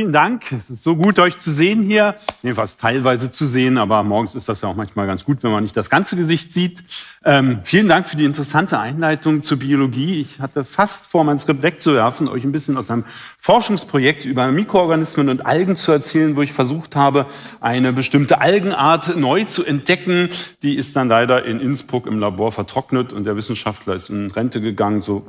Vielen Dank. Es ist so gut, euch zu sehen hier. Jedenfalls teilweise zu sehen, aber morgens ist das ja auch manchmal ganz gut, wenn man nicht das ganze Gesicht sieht. Ähm, vielen Dank für die interessante Einleitung zur Biologie. Ich hatte fast vor, mein Skript wegzuwerfen, euch ein bisschen aus einem Forschungsprojekt über Mikroorganismen und Algen zu erzählen, wo ich versucht habe, eine bestimmte Algenart neu zu entdecken. Die ist dann leider in Innsbruck im Labor vertrocknet und der Wissenschaftler ist in Rente gegangen. So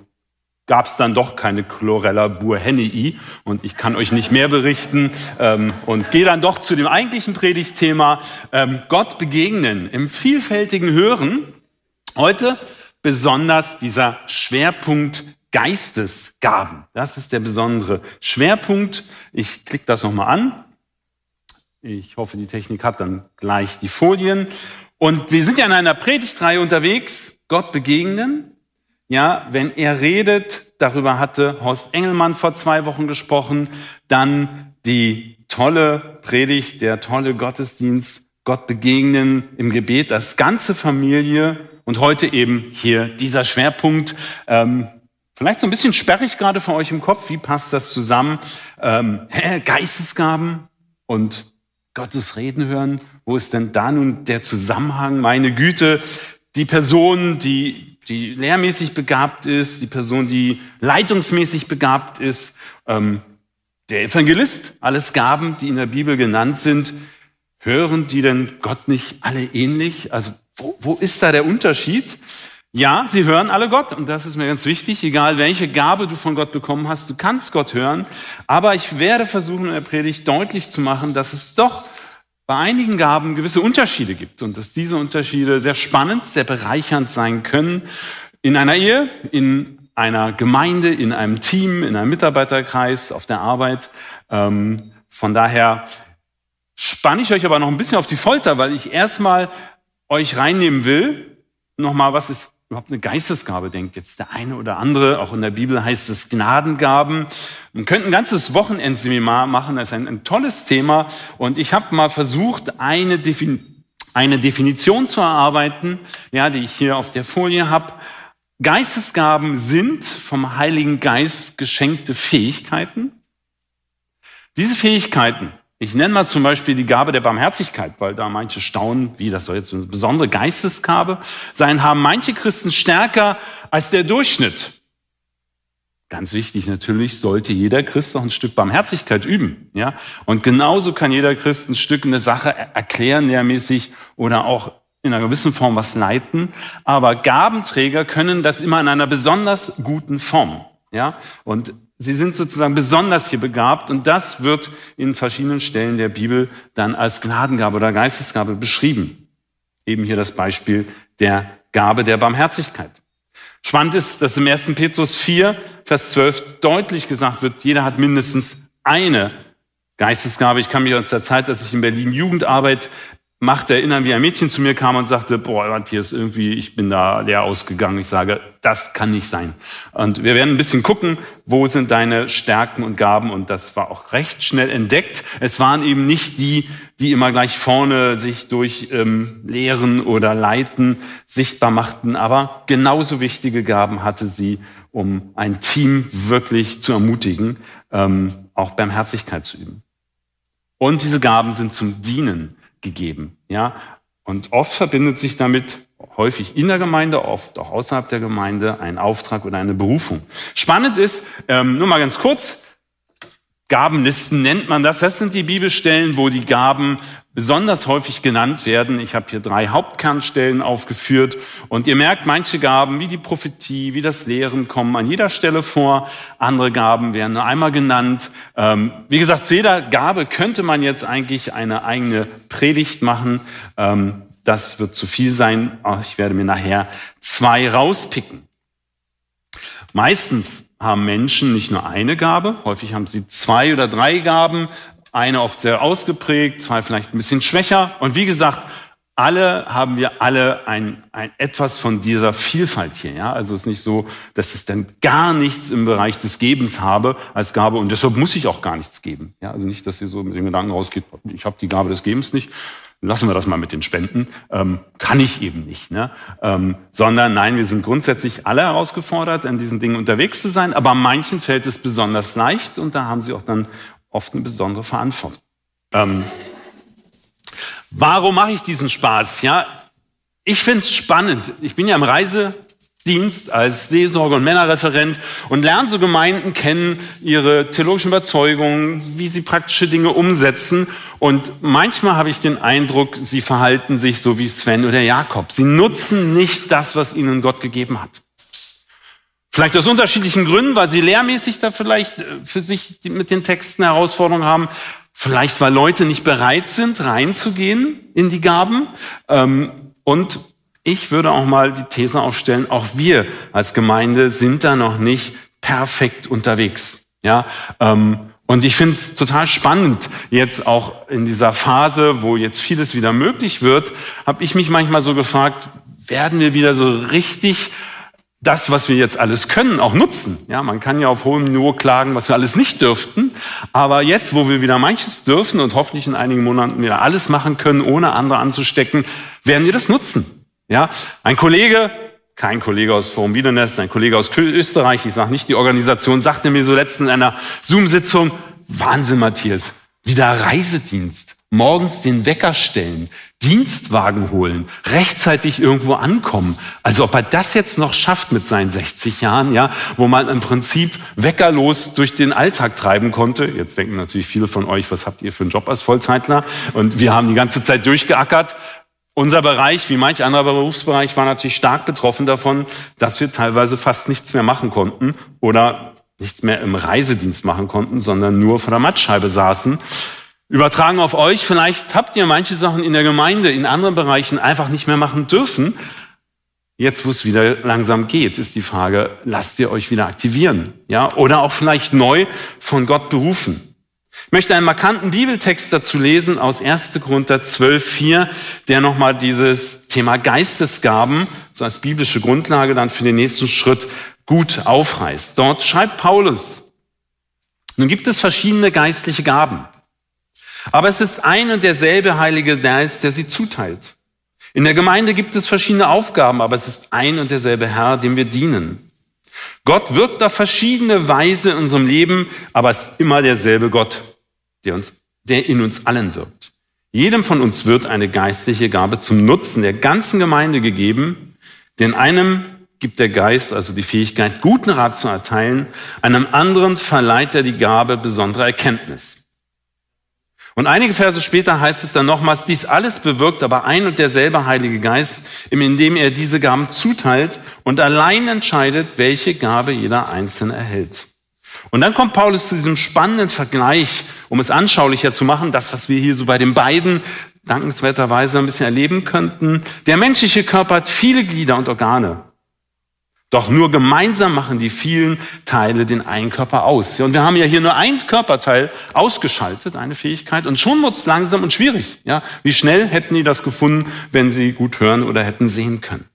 gab es dann doch keine Chlorella burhennii und ich kann euch nicht mehr berichten ähm, und gehe dann doch zu dem eigentlichen Predigtthema ähm, Gott begegnen im vielfältigen Hören. Heute besonders dieser Schwerpunkt Geistesgaben. Das ist der besondere Schwerpunkt. Ich klicke das nochmal an. Ich hoffe, die Technik hat dann gleich die Folien. Und wir sind ja in einer Predigtreihe unterwegs, Gott begegnen. Ja, wenn er redet, darüber hatte Horst Engelmann vor zwei Wochen gesprochen, dann die tolle Predigt, der tolle Gottesdienst, Gott begegnen im Gebet, das ganze Familie und heute eben hier dieser Schwerpunkt. Ähm, vielleicht so ein bisschen sperrig gerade für euch im Kopf, wie passt das zusammen? Ähm, hä, Geistesgaben und Gottes Reden hören, wo ist denn da nun der Zusammenhang? Meine Güte, die Person, die die lehrmäßig begabt ist, die Person, die leitungsmäßig begabt ist, ähm, der Evangelist, alles Gaben, die in der Bibel genannt sind, hören die denn Gott nicht alle ähnlich? Also wo, wo ist da der Unterschied? Ja, sie hören alle Gott und das ist mir ganz wichtig, egal welche Gabe du von Gott bekommen hast, du kannst Gott hören, aber ich werde versuchen in der Predigt deutlich zu machen, dass es doch bei einigen Gaben gewisse Unterschiede gibt und dass diese Unterschiede sehr spannend, sehr bereichernd sein können in einer Ehe, in einer Gemeinde, in einem Team, in einem Mitarbeiterkreis, auf der Arbeit. Ähm, von daher spanne ich euch aber noch ein bisschen auf die Folter, weil ich erstmal euch reinnehmen will, nochmal, was ist überhaupt eine Geistesgabe, denkt jetzt der eine oder andere. Auch in der Bibel heißt es Gnadengaben. Man könnte ein ganzes Wochenendseminar machen, das ist ein, ein tolles Thema. Und ich habe mal versucht, eine, Defin eine Definition zu erarbeiten, ja, die ich hier auf der Folie habe. Geistesgaben sind vom Heiligen Geist geschenkte Fähigkeiten. Diese Fähigkeiten ich nenne mal zum Beispiel die Gabe der Barmherzigkeit, weil da manche staunen, wie das soll jetzt eine besondere Geistesgabe sein, haben manche Christen stärker als der Durchschnitt. Ganz wichtig natürlich, sollte jeder Christ auch ein Stück Barmherzigkeit üben, ja. Und genauso kann jeder Christ ein Stück eine Sache erklären, lehrmäßig oder auch in einer gewissen Form was leiten. Aber Gabenträger können das immer in einer besonders guten Form, ja. Und Sie sind sozusagen besonders hier begabt und das wird in verschiedenen Stellen der Bibel dann als Gnadengabe oder Geistesgabe beschrieben. Eben hier das Beispiel der Gabe der Barmherzigkeit. Spannend ist, dass im 1. Petrus 4, Vers 12 deutlich gesagt wird, jeder hat mindestens eine Geistesgabe. Ich kann mich aus der Zeit, dass ich in Berlin Jugendarbeit macht erinnern, wie ein Mädchen zu mir kam und sagte, boah, Matthias, irgendwie, ich bin da leer ausgegangen. Ich sage, das kann nicht sein. Und wir werden ein bisschen gucken, wo sind deine Stärken und Gaben. Und das war auch recht schnell entdeckt. Es waren eben nicht die, die immer gleich vorne sich durch ähm, Lehren oder Leiten sichtbar machten. Aber genauso wichtige Gaben hatte sie, um ein Team wirklich zu ermutigen, ähm, auch Barmherzigkeit zu üben. Und diese Gaben sind zum Dienen gegeben. Ja? Und oft verbindet sich damit häufig in der Gemeinde, oft auch außerhalb der Gemeinde ein Auftrag oder eine Berufung. Spannend ist, ähm, nur mal ganz kurz, Gabenlisten nennt man das. Das sind die Bibelstellen, wo die Gaben besonders häufig genannt werden. Ich habe hier drei Hauptkernstellen aufgeführt und ihr merkt, manche Gaben wie die Prophetie, wie das Lehren kommen an jeder Stelle vor. Andere Gaben werden nur einmal genannt. Ähm, wie gesagt, zu jeder Gabe könnte man jetzt eigentlich eine eigene Predigt machen. Ähm, das wird zu viel sein. Ich werde mir nachher zwei rauspicken. Meistens haben Menschen nicht nur eine Gabe, häufig haben sie zwei oder drei Gaben, eine oft sehr ausgeprägt, zwei vielleicht ein bisschen schwächer. Und wie gesagt, alle haben wir alle ein, ein etwas von dieser Vielfalt hier. Ja? Also es ist nicht so, dass ich dann gar nichts im Bereich des Gebens habe als Gabe und deshalb muss ich auch gar nichts geben. Ja? Also nicht, dass ihr so mit den Gedanken rausgeht, ich habe die Gabe des Gebens nicht, lassen wir das mal mit den Spenden, ähm, kann ich eben nicht. Ne? Ähm, sondern nein, wir sind grundsätzlich alle herausgefordert, an diesen Dingen unterwegs zu sein, aber manchen fällt es besonders leicht und da haben sie auch dann oft eine besondere Verantwortung. Ähm, warum mache ich diesen Spaß? Ja, ich finde es spannend. Ich bin ja im Reisedienst als Seelsorger und Männerreferent und lerne so Gemeinden kennen, ihre theologischen Überzeugungen, wie sie praktische Dinge umsetzen. Und manchmal habe ich den Eindruck, sie verhalten sich so wie Sven oder Jakob. Sie nutzen nicht das, was ihnen Gott gegeben hat. Vielleicht aus unterschiedlichen Gründen, weil sie lehrmäßig da vielleicht äh, für sich mit den Texten Herausforderungen haben. Vielleicht, weil Leute nicht bereit sind, reinzugehen in die Gaben. Ähm, und ich würde auch mal die These aufstellen, auch wir als Gemeinde sind da noch nicht perfekt unterwegs. Ja, ähm, und ich finde es total spannend, jetzt auch in dieser Phase, wo jetzt vieles wieder möglich wird, habe ich mich manchmal so gefragt, werden wir wieder so richtig das, was wir jetzt alles können, auch nutzen. Ja, man kann ja auf hohem Niveau klagen, was wir alles nicht dürften. Aber jetzt, wo wir wieder manches dürfen und hoffentlich in einigen Monaten wieder alles machen können, ohne andere anzustecken, werden wir das nutzen. Ja, ein Kollege, kein Kollege aus Forum Wiedernest, ein Kollege aus Österreich, ich sage nicht die Organisation, sagte mir so letztens in einer Zoom-Sitzung, Wahnsinn, Matthias, wieder Reisedienst morgens den Wecker stellen, Dienstwagen holen, rechtzeitig irgendwo ankommen. Also ob er das jetzt noch schafft mit seinen 60 Jahren, ja, wo man im Prinzip weckerlos durch den Alltag treiben konnte. Jetzt denken natürlich viele von euch, was habt ihr für einen Job als Vollzeitler? Und wir haben die ganze Zeit durchgeackert. Unser Bereich, wie manch anderer Berufsbereich, war natürlich stark betroffen davon, dass wir teilweise fast nichts mehr machen konnten oder nichts mehr im Reisedienst machen konnten, sondern nur vor der Mattscheibe saßen. Übertragen auf euch, vielleicht habt ihr manche Sachen in der Gemeinde, in anderen Bereichen einfach nicht mehr machen dürfen. Jetzt, wo es wieder langsam geht, ist die Frage, lasst ihr euch wieder aktivieren? Ja, oder auch vielleicht neu von Gott berufen. Ich möchte einen markanten Bibeltext dazu lesen aus 1. Korinther 12,4, der nochmal dieses Thema Geistesgaben, so als biblische Grundlage dann für den nächsten Schritt gut aufreißt. Dort schreibt Paulus, nun gibt es verschiedene geistliche Gaben. Aber es ist ein und derselbe Heilige Geist, der sie zuteilt. In der Gemeinde gibt es verschiedene Aufgaben, aber es ist ein und derselbe Herr, dem wir dienen. Gott wirkt auf verschiedene Weise in unserem Leben, aber es ist immer derselbe Gott, der uns, der in uns allen wirkt. Jedem von uns wird eine geistliche Gabe zum Nutzen der ganzen Gemeinde gegeben, denn einem gibt der Geist also die Fähigkeit, guten Rat zu erteilen, einem anderen verleiht er die Gabe besonderer Erkenntnis. Und einige Verse später heißt es dann nochmals, dies alles bewirkt aber ein und derselbe Heilige Geist, indem er diese Gaben zuteilt und allein entscheidet, welche Gabe jeder Einzelne erhält. Und dann kommt Paulus zu diesem spannenden Vergleich, um es anschaulicher zu machen, das, was wir hier so bei den beiden dankenswerterweise ein bisschen erleben könnten. Der menschliche Körper hat viele Glieder und Organe. Doch nur gemeinsam machen die vielen Teile den einen Körper aus. Und wir haben ja hier nur ein Körperteil ausgeschaltet, eine Fähigkeit, und schon wird es langsam und schwierig. Ja, wie schnell hätten die das gefunden, wenn sie gut hören oder hätten sehen können?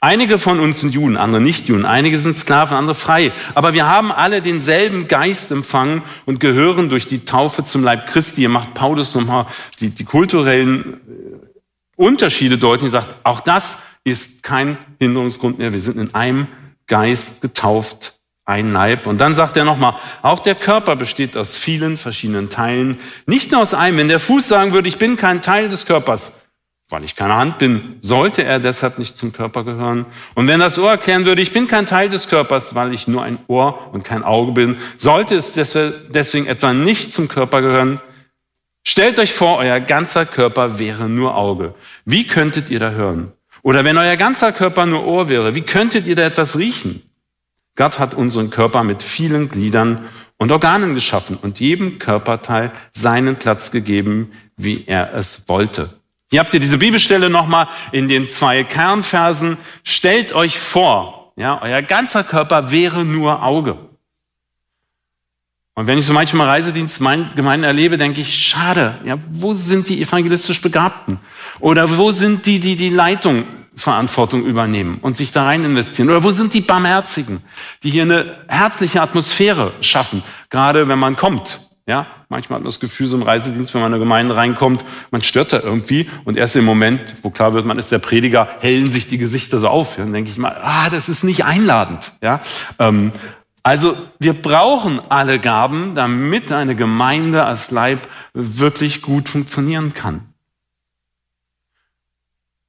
Einige von uns sind Juden, andere nicht Juden. Einige sind Sklaven, andere frei. Aber wir haben alle denselben Geist empfangen und gehören durch die Taufe zum Leib Christi. Hier macht Paulus nochmal die, die kulturellen Unterschiede deutlich und sagt, auch das ist kein Hinderungsgrund mehr. Wir sind in einem Geist getauft, ein Leib. Und dann sagt er nochmal, auch der Körper besteht aus vielen verschiedenen Teilen, nicht nur aus einem. Wenn der Fuß sagen würde, ich bin kein Teil des Körpers, weil ich keine Hand bin, sollte er deshalb nicht zum Körper gehören. Und wenn das Ohr erklären würde, ich bin kein Teil des Körpers, weil ich nur ein Ohr und kein Auge bin, sollte es deswegen etwa nicht zum Körper gehören. Stellt euch vor, euer ganzer Körper wäre nur Auge. Wie könntet ihr da hören? Oder wenn euer ganzer Körper nur Ohr wäre, wie könntet ihr da etwas riechen? Gott hat unseren Körper mit vielen Gliedern und Organen geschaffen und jedem Körperteil seinen Platz gegeben, wie er es wollte. Hier habt ihr diese Bibelstelle nochmal in den zwei Kernversen. Stellt euch vor, Ja, euer ganzer Körper wäre nur Auge. Und wenn ich so manchmal Reisedienst Gemeinden erlebe, denke ich, schade, ja, wo sind die evangelistisch Begabten? Oder wo sind die, die die Leitungsverantwortung übernehmen und sich da rein investieren? Oder wo sind die Barmherzigen, die hier eine herzliche Atmosphäre schaffen, gerade wenn man kommt? Ja, manchmal hat man das Gefühl, so im Reisedienst, wenn man in eine Gemeinde reinkommt, man stört da irgendwie und erst im Moment, wo klar wird, man ist der Prediger, hellen sich die Gesichter so auf. Dann denke ich mal, ah, das ist nicht einladend. Ja, ähm, also wir brauchen alle Gaben, damit eine Gemeinde als Leib wirklich gut funktionieren kann.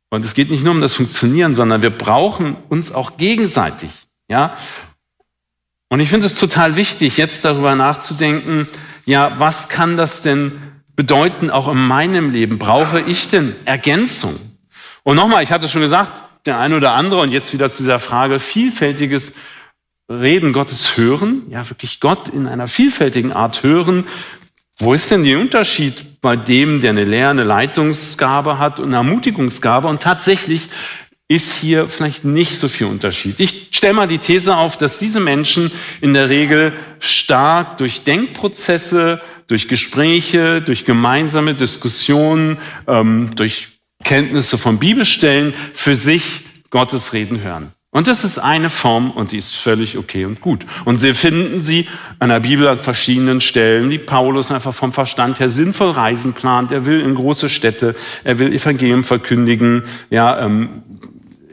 Und es geht nicht nur um das Funktionieren, sondern wir brauchen uns auch gegenseitig. Ja? Und ich finde es total wichtig, jetzt darüber nachzudenken, ja, was kann das denn bedeuten, auch in meinem Leben? Brauche ich denn Ergänzung? Und nochmal, ich hatte schon gesagt, der eine oder andere, und jetzt wieder zu dieser Frage, vielfältiges Reden Gottes hören, ja wirklich Gott in einer vielfältigen Art hören. Wo ist denn der Unterschied bei dem, der eine Lehre, eine Leitungsgabe hat und eine Ermutigungsgabe? Und tatsächlich ist hier vielleicht nicht so viel Unterschied. Ich stelle mal die These auf, dass diese Menschen in der Regel stark durch Denkprozesse, durch Gespräche, durch gemeinsame Diskussionen, ähm, durch Kenntnisse von Bibelstellen für sich Gottes Reden hören. Und das ist eine Form und die ist völlig okay und gut. Und Sie finden sie an der Bibel an verschiedenen Stellen, die Paulus einfach vom Verstand her sinnvoll Reisen plant. Er will in große Städte, er will Evangelium verkündigen. Ja, ähm,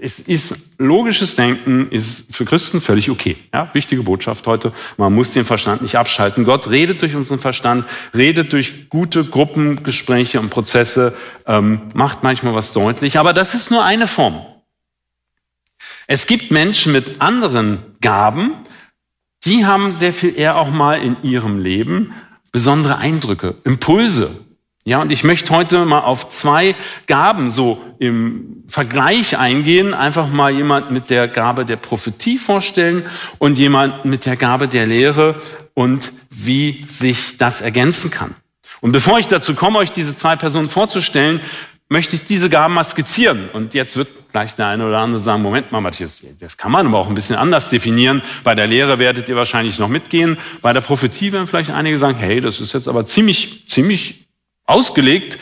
es ist logisches Denken ist für Christen völlig okay. Ja, wichtige Botschaft heute. Man muss den Verstand nicht abschalten. Gott redet durch unseren Verstand, redet durch gute Gruppengespräche und Prozesse, ähm, macht manchmal was deutlich. Aber das ist nur eine Form. Es gibt Menschen mit anderen Gaben, die haben sehr viel eher auch mal in ihrem Leben besondere Eindrücke, Impulse. Ja, und ich möchte heute mal auf zwei Gaben so im Vergleich eingehen. Einfach mal jemand mit der Gabe der Prophetie vorstellen und jemand mit der Gabe der Lehre und wie sich das ergänzen kann. Und bevor ich dazu komme, euch diese zwei Personen vorzustellen, möchte ich diese Gaben mal skizzieren. Und jetzt wird gleich der eine oder andere sagen, Moment mal, Matthias, das kann man aber auch ein bisschen anders definieren. Bei der Lehre werdet ihr wahrscheinlich noch mitgehen. Bei der Prophetie werden vielleicht einige sagen, hey, das ist jetzt aber ziemlich, ziemlich ausgelegt,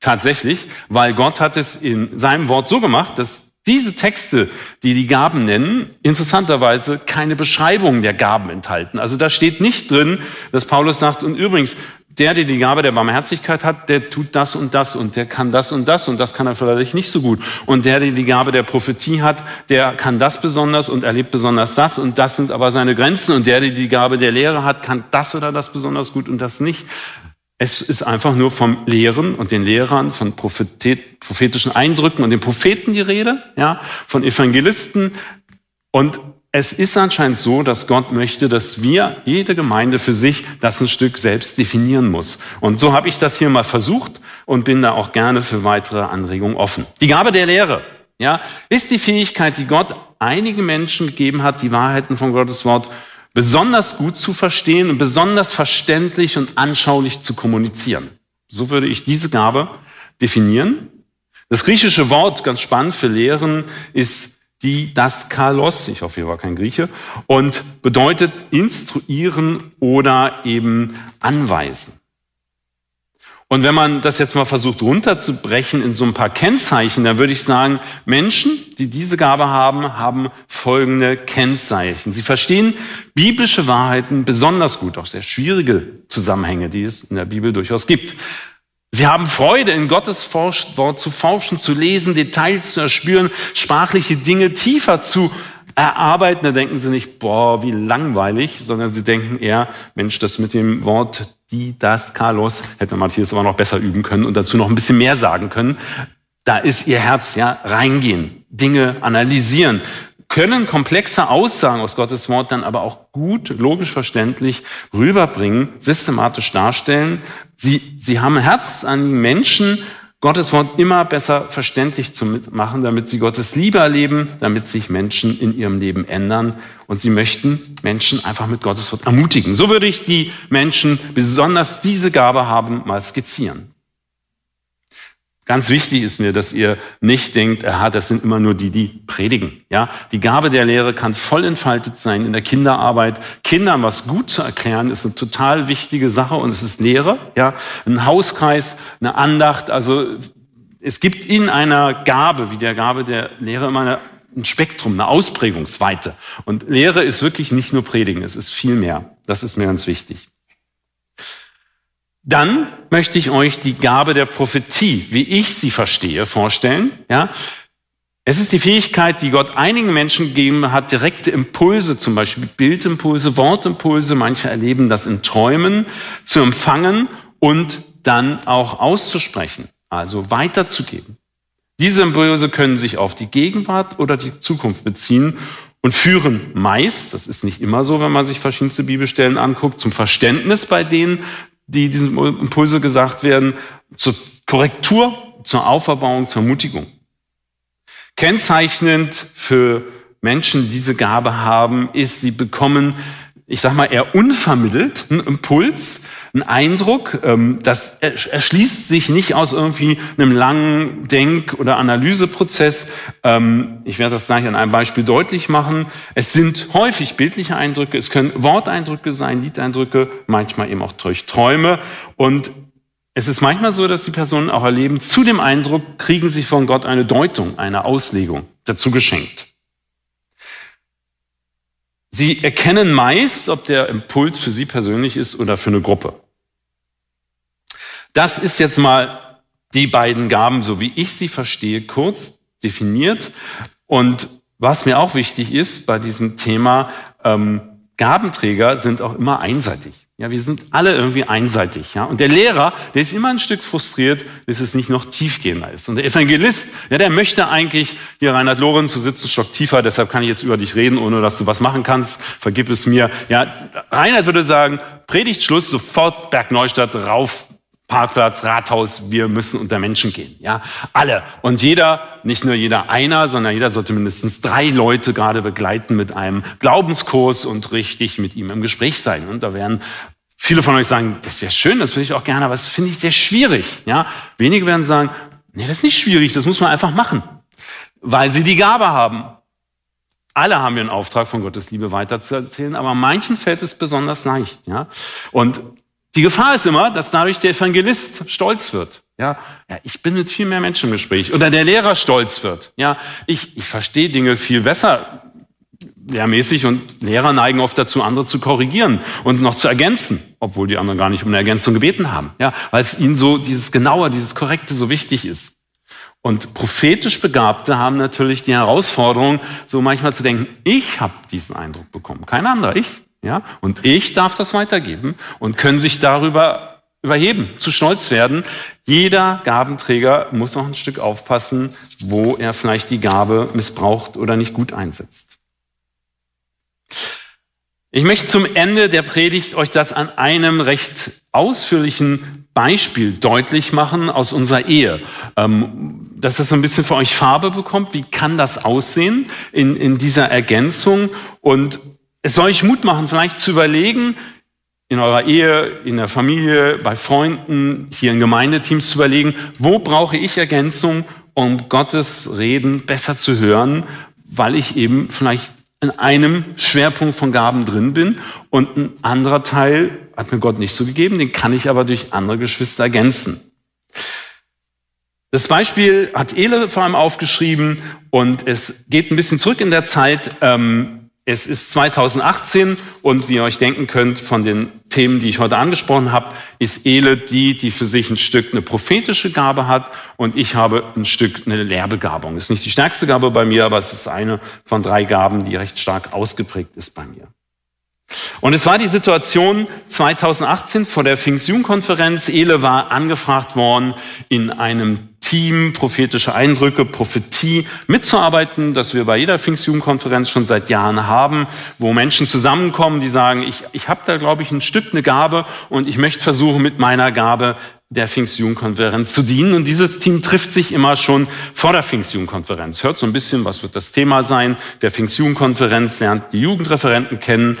tatsächlich, weil Gott hat es in seinem Wort so gemacht, dass diese Texte, die die Gaben nennen, interessanterweise keine Beschreibung der Gaben enthalten. Also da steht nicht drin, dass Paulus sagt, und übrigens, der, der die Gabe der Barmherzigkeit hat, der tut das und das und der kann das und das und das kann er vielleicht nicht so gut. Und der, der die Gabe der Prophetie hat, der kann das besonders und erlebt besonders das und das sind aber seine Grenzen. Und der, der die Gabe der Lehre hat, kann das oder das besonders gut und das nicht. Es ist einfach nur vom Lehren und den Lehrern, von prophetischen Eindrücken und den Propheten die Rede, ja, von Evangelisten. Und es ist anscheinend so, dass Gott möchte, dass wir, jede Gemeinde für sich, das ein Stück selbst definieren muss. Und so habe ich das hier mal versucht und bin da auch gerne für weitere Anregungen offen. Die Gabe der Lehre, ja, ist die Fähigkeit, die Gott einigen Menschen gegeben hat, die Wahrheiten von Gottes Wort besonders gut zu verstehen und besonders verständlich und anschaulich zu kommunizieren. So würde ich diese Gabe definieren. Das griechische Wort, ganz spannend für Lehren, ist die das Kalos, ich hoffe, ihr war kein Grieche, und bedeutet instruieren oder eben anweisen. Und wenn man das jetzt mal versucht runterzubrechen in so ein paar Kennzeichen, dann würde ich sagen, Menschen, die diese Gabe haben, haben folgende Kennzeichen. Sie verstehen biblische Wahrheiten besonders gut, auch sehr schwierige Zusammenhänge, die es in der Bibel durchaus gibt. Sie haben Freude, in Gottes Wort zu forschen, zu lesen, Details zu erspüren, sprachliche Dinge tiefer zu erarbeiten. Da denken sie nicht, boah, wie langweilig, sondern sie denken eher, Mensch, das mit dem Wort die, das, Carlos, hätte Matthias aber noch besser üben können und dazu noch ein bisschen mehr sagen können. Da ist ihr Herz, ja, reingehen, Dinge analysieren, können komplexe Aussagen aus Gottes Wort dann aber auch gut, logisch verständlich rüberbringen, systematisch darstellen, Sie, sie haben Herz an Menschen, Gottes Wort immer besser verständlich zu machen, damit sie Gottes Liebe erleben, damit sich Menschen in ihrem Leben ändern. Und sie möchten Menschen einfach mit Gottes Wort ermutigen. So würde ich die Menschen, besonders diese Gabe haben, mal skizzieren. Ganz wichtig ist mir, dass ihr nicht denkt, aha, das sind immer nur die, die predigen. Ja, die Gabe der Lehre kann voll entfaltet sein in der Kinderarbeit. Kindern was gut zu erklären ist eine total wichtige Sache und es ist Lehre. Ja, ein Hauskreis, eine Andacht. Also es gibt in einer Gabe, wie der Gabe der Lehre, immer eine, ein Spektrum, eine Ausprägungsweite. Und Lehre ist wirklich nicht nur Predigen, es ist viel mehr. Das ist mir ganz wichtig. Dann möchte ich euch die Gabe der Prophetie, wie ich sie verstehe, vorstellen. Ja, es ist die Fähigkeit, die Gott einigen Menschen gegeben hat, direkte Impulse, zum Beispiel Bildimpulse, Wortimpulse, manche erleben das in Träumen, zu empfangen und dann auch auszusprechen, also weiterzugeben. Diese Impulse können sich auf die Gegenwart oder die Zukunft beziehen und führen meist, das ist nicht immer so, wenn man sich verschiedenste Bibelstellen anguckt, zum Verständnis bei denen, die diesen Impulse gesagt werden, zur Korrektur, zur Auferbauung, zur Ermutigung. Kennzeichnend für Menschen, die diese Gabe haben, ist, sie bekommen, ich sag mal, eher unvermittelt einen Impuls, einen Eindruck. Ähm, das erschließt sich nicht aus irgendwie einem langen Denk- oder Analyseprozess. Ähm, ich werde das gleich an einem Beispiel deutlich machen. Es sind häufig bildliche Eindrücke, es können Worteindrücke sein, Liedeindrücke, manchmal eben auch durch Träume. Und es ist manchmal so, dass die Personen auch erleben, zu dem Eindruck kriegen sie von Gott eine Deutung, eine Auslegung dazu geschenkt. Sie erkennen meist, ob der Impuls für Sie persönlich ist oder für eine Gruppe. Das ist jetzt mal die beiden Gaben, so wie ich sie verstehe, kurz definiert. Und was mir auch wichtig ist bei diesem Thema, ähm, Gabenträger sind auch immer einseitig. Ja, wir sind alle irgendwie einseitig. Ja, und der Lehrer, der ist immer ein Stück frustriert, bis es nicht noch tiefgehender ist. Und der Evangelist, ja, der möchte eigentlich hier Reinhard Lorenz, du sitzt einen Stock tiefer, deshalb kann ich jetzt über dich reden, ohne dass du was machen kannst. Vergib es mir. Ja, Reinhard würde sagen, Predigtschluss, sofort Bergneustadt rauf, Parkplatz, Rathaus, wir müssen unter Menschen gehen. Ja, alle. Und jeder, nicht nur jeder einer, sondern jeder sollte mindestens drei Leute gerade begleiten mit einem Glaubenskurs und richtig mit ihm im Gespräch sein. Und da werden viele von euch sagen, das wäre schön, das würde ich auch gerne, aber das finde ich sehr schwierig. Ja, wenige werden sagen, nee, das ist nicht schwierig, das muss man einfach machen, weil sie die Gabe haben. Alle haben wir einen Auftrag von Gottes Liebe weiterzuerzählen, aber manchen fällt es besonders leicht. Ja? Und die Gefahr ist immer, dass dadurch der Evangelist stolz wird. Ja, ja, ich bin mit viel mehr Menschen im Gespräch. Oder der Lehrer stolz wird. Ja, ich, ich verstehe Dinge viel besser lehrmäßig und Lehrer neigen oft dazu, andere zu korrigieren und noch zu ergänzen, obwohl die anderen gar nicht um eine Ergänzung gebeten haben. Ja, weil es ihnen so dieses Genaue, dieses Korrekte so wichtig ist. Und prophetisch Begabte haben natürlich die Herausforderung, so manchmal zu denken, ich habe diesen Eindruck bekommen, kein anderer, ich. Ja? Und ich darf das weitergeben und können sich darüber überheben, zu stolz werden. Jeder Gabenträger muss noch ein Stück aufpassen, wo er vielleicht die Gabe missbraucht oder nicht gut einsetzt. Ich möchte zum Ende der Predigt euch das an einem recht ausführlichen Beispiel deutlich machen aus unserer Ehe, ähm, dass das so ein bisschen für euch Farbe bekommt. Wie kann das aussehen in, in dieser Ergänzung? Und es soll euch Mut machen, vielleicht zu überlegen, in eurer Ehe, in der Familie, bei Freunden, hier in Gemeindeteams zu überlegen, wo brauche ich Ergänzung, um Gottes Reden besser zu hören, weil ich eben vielleicht in einem Schwerpunkt von Gaben drin bin und ein anderer Teil hat mir Gott nicht so gegeben, den kann ich aber durch andere Geschwister ergänzen. Das Beispiel hat Ele vor allem aufgeschrieben und es geht ein bisschen zurück in der Zeit. Ähm, es ist 2018 und wie ihr euch denken könnt, von den Themen, die ich heute angesprochen habe, ist Ele die, die für sich ein Stück eine prophetische Gabe hat und ich habe ein Stück eine Lehrbegabung. Ist nicht die stärkste Gabe bei mir, aber es ist eine von drei Gaben, die recht stark ausgeprägt ist bei mir. Und es war die Situation 2018 vor der Pfingstjugendkonferenz. Ele war angefragt worden, in einem Team prophetische Eindrücke, Prophetie mitzuarbeiten, das wir bei jeder Pfingstjugendkonferenz schon seit Jahren haben, wo Menschen zusammenkommen, die sagen, ich, ich habe da, glaube ich, ein Stück eine Gabe und ich möchte versuchen, mit meiner Gabe der Pfingstjugendkonferenz zu dienen. Und dieses Team trifft sich immer schon vor der Pfingstjugendkonferenz. Hört so ein bisschen, was wird das Thema sein der Pfingstjugendkonferenz, lernt die Jugendreferenten kennen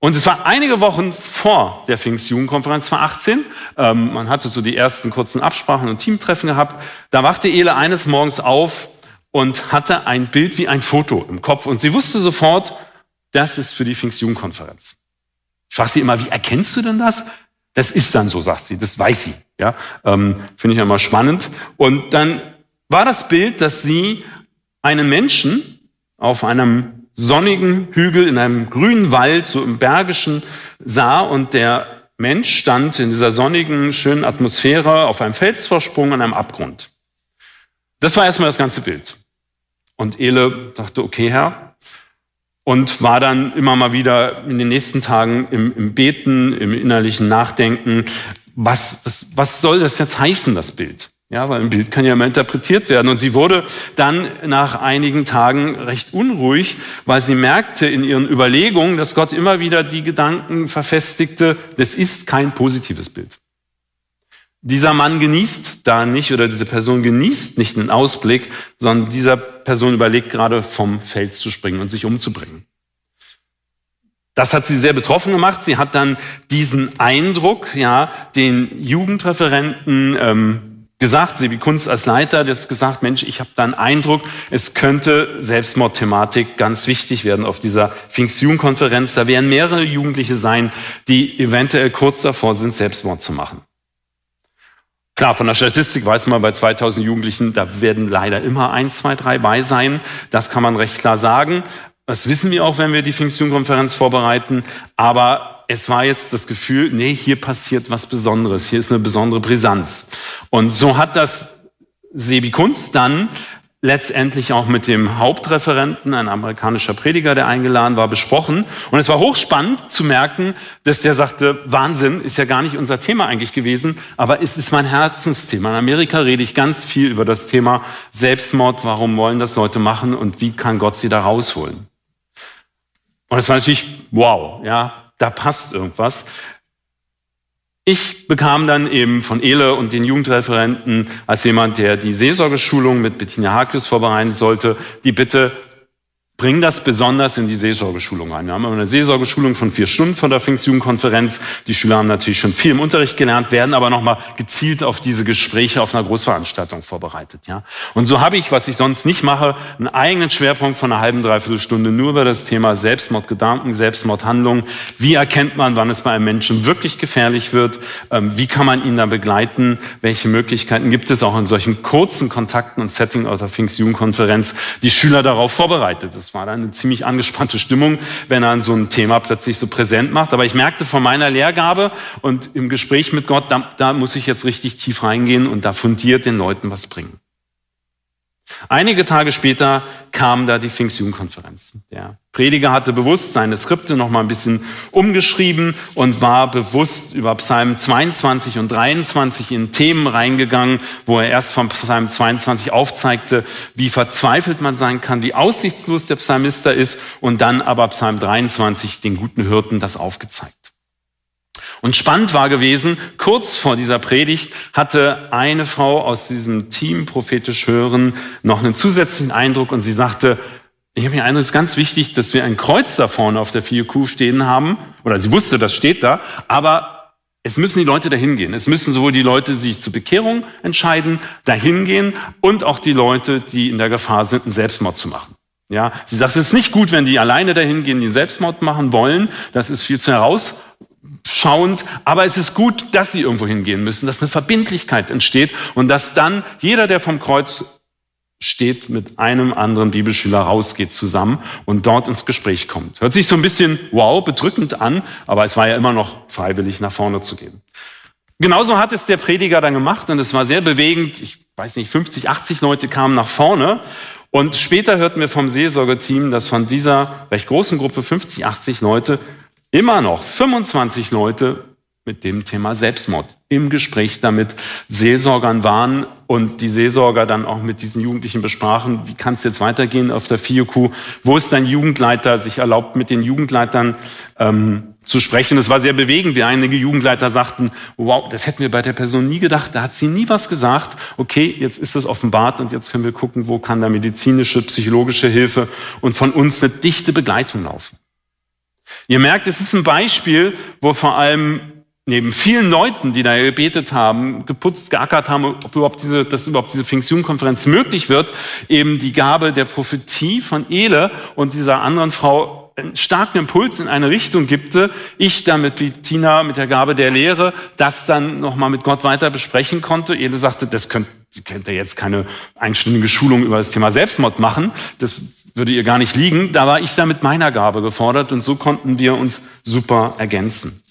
Und es war einige Wochen vor der Pfingstjugendkonferenz 2018. Ähm, man hatte so die ersten kurzen Absprachen und Teamtreffen gehabt. Da wachte Ele eines Morgens auf und hatte ein Bild wie ein Foto im Kopf. Und sie wusste sofort, das ist für die Pfingstjugendkonferenz. Ich frage sie immer, wie erkennst du denn das? Das ist dann so, sagt sie, das weiß sie. Ja, ähm, Finde ich immer spannend. Und dann war das Bild, dass sie einen Menschen auf einem sonnigen Hügel in einem grünen Wald, so im Bergischen, sah und der Mensch stand in dieser sonnigen, schönen Atmosphäre auf einem Felsvorsprung an einem Abgrund. Das war erstmal das ganze Bild. Und Ele dachte, okay, Herr, und war dann immer mal wieder in den nächsten Tagen im, im Beten, im innerlichen Nachdenken, was, was, was soll das jetzt heißen, das Bild? Ja, weil ein Bild kann ja immer interpretiert werden. Und sie wurde dann nach einigen Tagen recht unruhig, weil sie merkte in ihren Überlegungen, dass Gott immer wieder die Gedanken verfestigte, das ist kein positives Bild. Dieser Mann genießt da nicht oder diese Person genießt nicht einen Ausblick, sondern dieser Person überlegt gerade vom Feld zu springen und sich umzubringen. Das hat sie sehr betroffen gemacht. Sie hat dann diesen Eindruck, ja, den Jugendreferenten ähm, gesagt, Sebi Kunz als Leiter, der hat gesagt, Mensch, ich habe da einen Eindruck, es könnte Selbstmordthematik ganz wichtig werden auf dieser Pfingstjugendkonferenz. Da werden mehrere Jugendliche sein, die eventuell kurz davor sind, Selbstmord zu machen. Klar, von der Statistik weiß man bei 2000 Jugendlichen, da werden leider immer eins, zwei, drei bei sein. Das kann man recht klar sagen. Das wissen wir auch, wenn wir die Pfingstjugendkonferenz vorbereiten. Aber es war jetzt das Gefühl, nee, hier passiert was Besonderes, hier ist eine besondere Brisanz. Und so hat das Sebi Kunz dann letztendlich auch mit dem Hauptreferenten, ein amerikanischer Prediger, der eingeladen war, besprochen. Und es war hochspannend zu merken, dass der sagte, Wahnsinn, ist ja gar nicht unser Thema eigentlich gewesen, aber es ist mein Herzensthema. In Amerika rede ich ganz viel über das Thema Selbstmord, warum wollen das Leute machen und wie kann Gott sie da rausholen. Und es war natürlich wow, ja, da passt irgendwas. Ich bekam dann eben von Ele und den Jugendreferenten als jemand, der die Seelsorgeschulung mit Bettina Hakius vorbereiten sollte, die Bitte, bringen das besonders in die Seelsorgeschulung ein. Wir haben eine Seelsorgeschulung von vier Stunden von der Pfingstjugendkonferenz. Die Schüler haben natürlich schon viel im Unterricht gelernt, werden aber nochmal gezielt auf diese Gespräche auf einer Großveranstaltung vorbereitet. Ja? Und so habe ich, was ich sonst nicht mache, einen eigenen Schwerpunkt von einer halben, dreiviertel Stunde nur über das Thema Selbstmordgedanken, Selbstmordhandlungen. Wie erkennt man, wann es bei einem Menschen wirklich gefährlich wird? Ähm, wie kann man ihn da begleiten? Welche Möglichkeiten gibt es auch in solchen kurzen Kontakten und Setting aus der Pfingstjugendkonferenz, die Schüler darauf vorbereitet? Das war dann eine ziemlich angespannte Stimmung, wenn er so ein Thema plötzlich so präsent macht. Aber ich merkte von meiner Lehrgabe und im Gespräch mit Gott, da, da muss ich jetzt richtig tief reingehen und da fundiert den Leuten was bringen. Einige Tage später kam da die Pfingstjugendkonferenz. Der Prediger hatte bewusst seine Skripte noch mal ein bisschen umgeschrieben und war bewusst über Psalm 22 und 23 in Themen reingegangen, wo er erst vom Psalm 22 aufzeigte, wie verzweifelt man sein kann, wie aussichtslos der Psalmist da ist und dann aber Psalm 23 den guten Hirten das aufgezeigt. Und spannend war gewesen, kurz vor dieser Predigt hatte eine Frau aus diesem Team prophetisch hören noch einen zusätzlichen Eindruck und sie sagte, ich habe mir Eindruck, es ist ganz wichtig, dass wir ein Kreuz da vorne auf der 4Q stehen haben. Oder sie wusste, das steht da. Aber es müssen die Leute dahin gehen. Es müssen sowohl die Leute, die sich zur Bekehrung entscheiden, dahin gehen und auch die Leute, die in der Gefahr sind, einen Selbstmord zu machen. Ja, sie sagt, es ist nicht gut, wenn die alleine dahin gehen, die einen Selbstmord machen wollen. Das ist viel zu heraus schauend, aber es ist gut, dass sie irgendwo hingehen müssen, dass eine Verbindlichkeit entsteht und dass dann jeder, der vom Kreuz steht, mit einem anderen Bibelschüler rausgeht zusammen und dort ins Gespräch kommt. Hört sich so ein bisschen wow, bedrückend an, aber es war ja immer noch freiwillig nach vorne zu gehen. Genauso hat es der Prediger dann gemacht und es war sehr bewegend. Ich weiß nicht, 50, 80 Leute kamen nach vorne und später hörten wir vom Seelsorgeteam, dass von dieser recht großen Gruppe 50, 80 Leute immer noch 25 Leute mit dem Thema Selbstmord im Gespräch damit Seelsorgern waren und die Seelsorger dann auch mit diesen Jugendlichen besprachen, wie kann es jetzt weitergehen auf der FIOQ, wo ist dein Jugendleiter, sich erlaubt mit den Jugendleitern ähm, zu sprechen. Es war sehr bewegend, wie einige Jugendleiter sagten, wow, das hätten wir bei der Person nie gedacht, da hat sie nie was gesagt. Okay, jetzt ist es offenbart und jetzt können wir gucken, wo kann da medizinische, psychologische Hilfe und von uns eine dichte Begleitung laufen. Ihr merkt, es ist ein Beispiel, wo vor allem neben vielen Leuten, die da gebetet haben, geputzt, geackert haben, ob überhaupt diese, dass überhaupt diese Pfingstjugendkonferenz möglich wird, eben die Gabe der Prophetie von Ele und dieser anderen Frau einen starken Impuls in eine Richtung gibte. Ich damit wie Tina mit der Gabe der Lehre das dann nochmal mit Gott weiter besprechen konnte. Ele sagte, das könnt, sie könnte jetzt keine einstündige Schulung über das Thema Selbstmord machen. Das würde ihr gar nicht liegen. Da war ich da mit meiner Gabe gefordert und so konnten wir uns super ergänzen.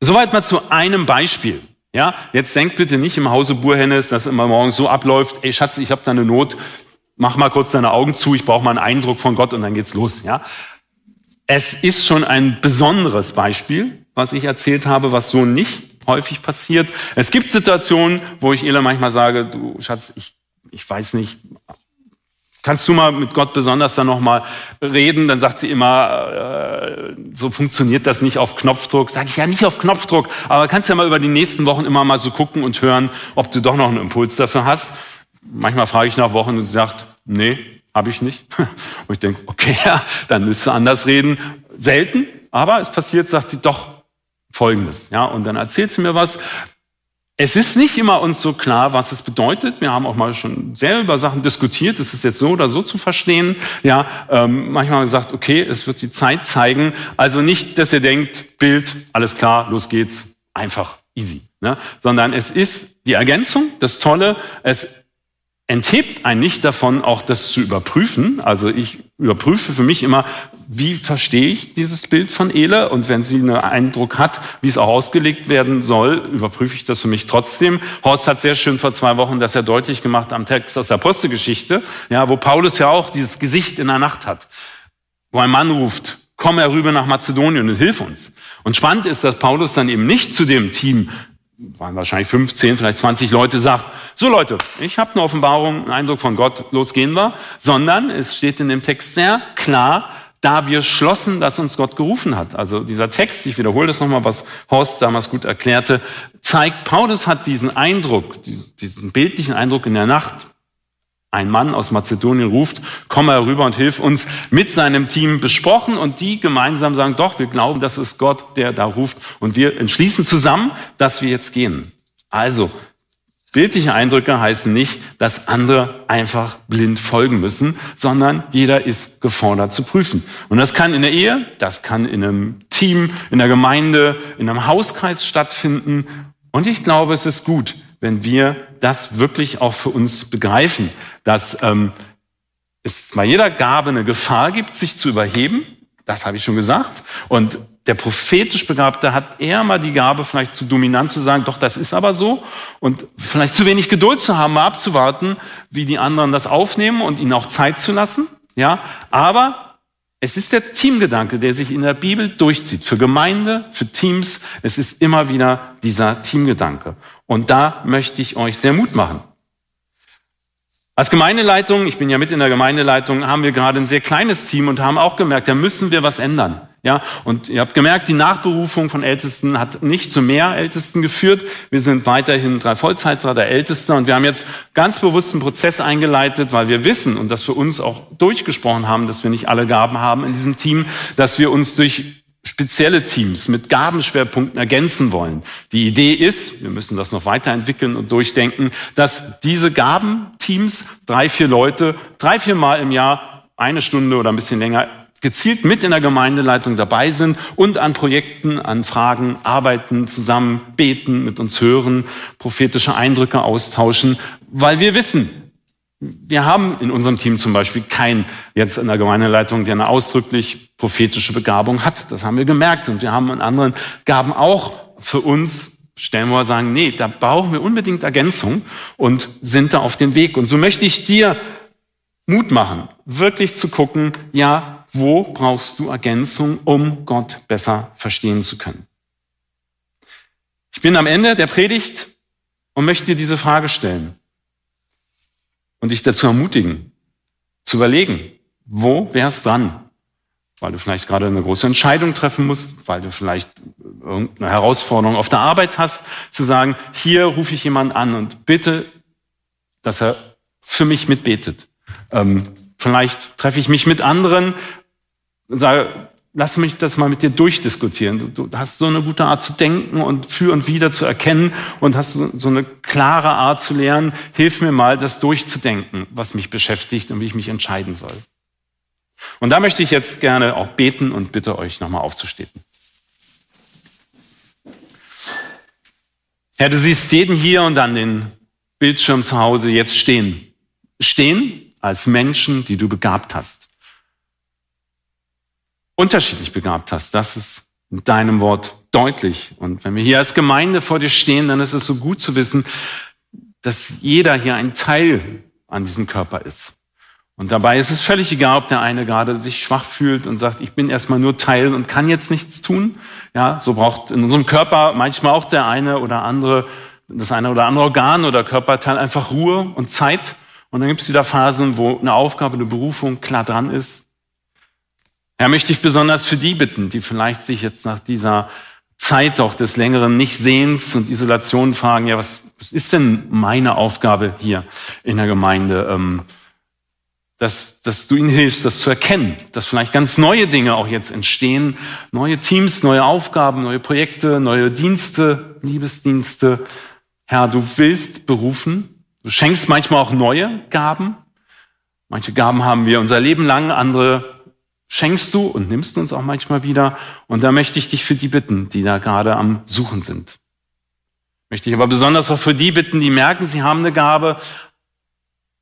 Soweit mal zu einem Beispiel. Ja, jetzt denkt bitte nicht im Hause Burhennes, dass immer morgens so abläuft, ey Schatz, ich habe da eine Not, mach mal kurz deine Augen zu, ich brauche mal einen Eindruck von Gott und dann geht's los. Ja, es ist schon ein besonderes Beispiel, was ich erzählt habe, was so nicht häufig passiert. Es gibt Situationen, wo ich Ela manchmal sage, du Schatz, ich, ich weiß nicht, Kannst du mal mit Gott besonders dann nochmal reden? Dann sagt sie immer, äh, so funktioniert das nicht auf Knopfdruck. Sag ich ja nicht auf Knopfdruck, aber kannst ja mal über die nächsten Wochen immer mal so gucken und hören, ob du doch noch einen Impuls dafür hast. Manchmal frage ich nach Wochen und sie sagt, nee, habe ich nicht. Und ich denke, okay, ja, dann müsst du anders reden. Selten, aber es passiert, sagt sie doch Folgendes. Ja, und dann erzählt sie mir was. Es ist nicht immer uns so klar, was es bedeutet. Wir haben auch mal schon sehr über Sachen diskutiert. Es ist jetzt so oder so zu verstehen. Ja, ähm, manchmal gesagt, okay, es wird die Zeit zeigen. Also nicht, dass ihr denkt, Bild, alles klar, los geht's, einfach easy. Ne? Sondern es ist die Ergänzung, das Tolle. Es enthebt einen nicht davon, auch das zu überprüfen. Also ich überprüfe für mich immer, wie verstehe ich dieses Bild von Ele? Und wenn sie einen Eindruck hat, wie es auch ausgelegt werden soll, überprüfe ich das für mich trotzdem. Horst hat sehr schön vor zwei Wochen das ja deutlich gemacht am Text aus der Apostelgeschichte, ja, wo Paulus ja auch dieses Gesicht in der Nacht hat, wo ein Mann ruft, komm herüber nach Mazedonien und hilf uns. Und spannend ist, dass Paulus dann eben nicht zu dem Team waren wahrscheinlich 15, vielleicht 20 Leute, sagt, so Leute, ich habe eine Offenbarung, einen Eindruck von Gott, los gehen wir, sondern es steht in dem Text sehr klar, da wir schlossen, dass uns Gott gerufen hat. Also dieser Text, ich wiederhole das nochmal, was Horst damals gut erklärte, zeigt, Paulus hat diesen Eindruck, diesen bildlichen Eindruck in der Nacht ein Mann aus Mazedonien ruft, komm herüber und hilf uns, mit seinem Team besprochen und die gemeinsam sagen, doch, wir glauben, das ist Gott, der da ruft und wir entschließen zusammen, dass wir jetzt gehen. Also, bildliche Eindrücke heißen nicht, dass andere einfach blind folgen müssen, sondern jeder ist gefordert zu prüfen. Und das kann in der Ehe, das kann in einem Team, in der Gemeinde, in einem Hauskreis stattfinden. Und ich glaube, es ist gut, wenn wir das wirklich auch für uns begreifen, dass ähm, es bei jeder Gabe eine Gefahr gibt, sich zu überheben. Das habe ich schon gesagt. Und der prophetisch Begabte hat eher mal die Gabe, vielleicht zu dominant zu sagen, doch, das ist aber so. Und vielleicht zu wenig Geduld zu haben, mal abzuwarten, wie die anderen das aufnehmen und ihnen auch Zeit zu lassen. Ja, aber es ist der Teamgedanke, der sich in der Bibel durchzieht. Für Gemeinde, für Teams. Es ist immer wieder dieser Teamgedanke. Und da möchte ich euch sehr Mut machen. Als Gemeindeleitung, ich bin ja mit in der Gemeindeleitung, haben wir gerade ein sehr kleines Team und haben auch gemerkt, da müssen wir was ändern. Ja, und ihr habt gemerkt, die Nachberufung von Ältesten hat nicht zu mehr Ältesten geführt. Wir sind weiterhin drei Vollzeitler der Ältesten und wir haben jetzt ganz bewusst einen Prozess eingeleitet, weil wir wissen und das für uns auch durchgesprochen haben, dass wir nicht alle Gaben haben in diesem Team, dass wir uns durch spezielle Teams mit Gabenschwerpunkten ergänzen wollen. Die Idee ist, wir müssen das noch weiterentwickeln und durchdenken, dass diese Gabenteams, drei, vier Leute, drei, vier Mal im Jahr eine Stunde oder ein bisschen länger gezielt mit in der Gemeindeleitung dabei sind und an Projekten, an Fragen arbeiten, zusammen beten, mit uns hören, prophetische Eindrücke austauschen, weil wir wissen, wir haben in unserem Team zum Beispiel keinen jetzt in der Gemeindeleitung, der eine ausdrücklich prophetische Begabung hat. Das haben wir gemerkt. Und wir haben in anderen Gaben auch für uns, stellen wir sagen, nee, da brauchen wir unbedingt Ergänzung und sind da auf dem Weg. Und so möchte ich dir Mut machen, wirklich zu gucken, ja, wo brauchst du Ergänzung, um Gott besser verstehen zu können? Ich bin am Ende der Predigt und möchte dir diese Frage stellen und dich dazu ermutigen, zu überlegen, wo wär's dran? Weil du vielleicht gerade eine große Entscheidung treffen musst, weil du vielleicht irgendeine Herausforderung auf der Arbeit hast, zu sagen, hier rufe ich jemanden an und bitte, dass er für mich mitbetet. Ähm, vielleicht treffe ich mich mit anderen, sage, lass mich das mal mit dir durchdiskutieren. Du, du, hast so eine gute Art zu denken und für und wieder zu erkennen und hast so, so eine klare Art zu lernen. Hilf mir mal, das durchzudenken, was mich beschäftigt und wie ich mich entscheiden soll. Und da möchte ich jetzt gerne auch beten und bitte euch nochmal aufzustehen. Herr, du siehst jeden hier und an den Bildschirm zu Hause jetzt stehen. Stehen als Menschen, die du begabt hast. Unterschiedlich begabt hast. Das ist in deinem Wort deutlich. Und wenn wir hier als Gemeinde vor dir stehen, dann ist es so gut zu wissen, dass jeder hier ein Teil an diesem Körper ist. Und dabei ist es völlig egal, ob der eine gerade sich schwach fühlt und sagt, ich bin erstmal nur Teil und kann jetzt nichts tun. Ja, so braucht in unserem Körper manchmal auch der eine oder andere, das eine oder andere Organ oder Körperteil einfach Ruhe und Zeit. Und dann gibt es wieder Phasen, wo eine Aufgabe, eine Berufung klar dran ist. Herr, möchte ich besonders für die bitten, die vielleicht sich jetzt nach dieser Zeit auch des längeren Nichtsehens und Isolation fragen, ja, was, was ist denn meine Aufgabe hier in der Gemeinde? Ähm, dass, dass du ihnen hilfst, das zu erkennen, dass vielleicht ganz neue Dinge auch jetzt entstehen, neue Teams, neue Aufgaben, neue Projekte, neue Dienste, Liebesdienste. Herr, du willst berufen, du schenkst manchmal auch neue Gaben. Manche Gaben haben wir unser Leben lang, andere schenkst du und nimmst uns auch manchmal wieder. Und da möchte ich dich für die bitten, die da gerade am Suchen sind. Möchte ich aber besonders auch für die bitten, die merken, sie haben eine Gabe,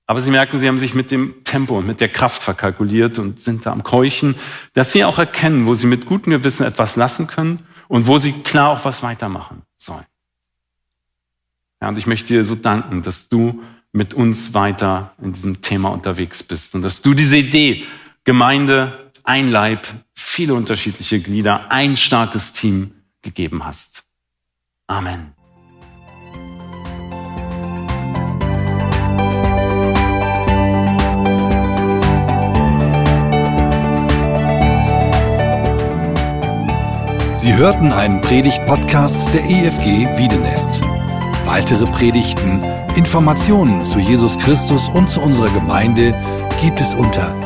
aber sie merken, sie haben sich mit dem Tempo und mit der Kraft verkalkuliert und sind da am Keuchen, dass sie auch erkennen, wo sie mit gutem Gewissen etwas lassen können und wo sie klar auch was weitermachen sollen. Ja, und ich möchte dir so danken, dass du mit uns weiter in diesem Thema unterwegs bist und dass du diese Idee, Gemeinde, ein Leib, viele unterschiedliche Glieder, ein starkes Team gegeben hast. Amen. Sie hörten einen Predigt-Podcast der EFG Wiedenest. Weitere Predigten, Informationen zu Jesus Christus und zu unserer Gemeinde gibt es unter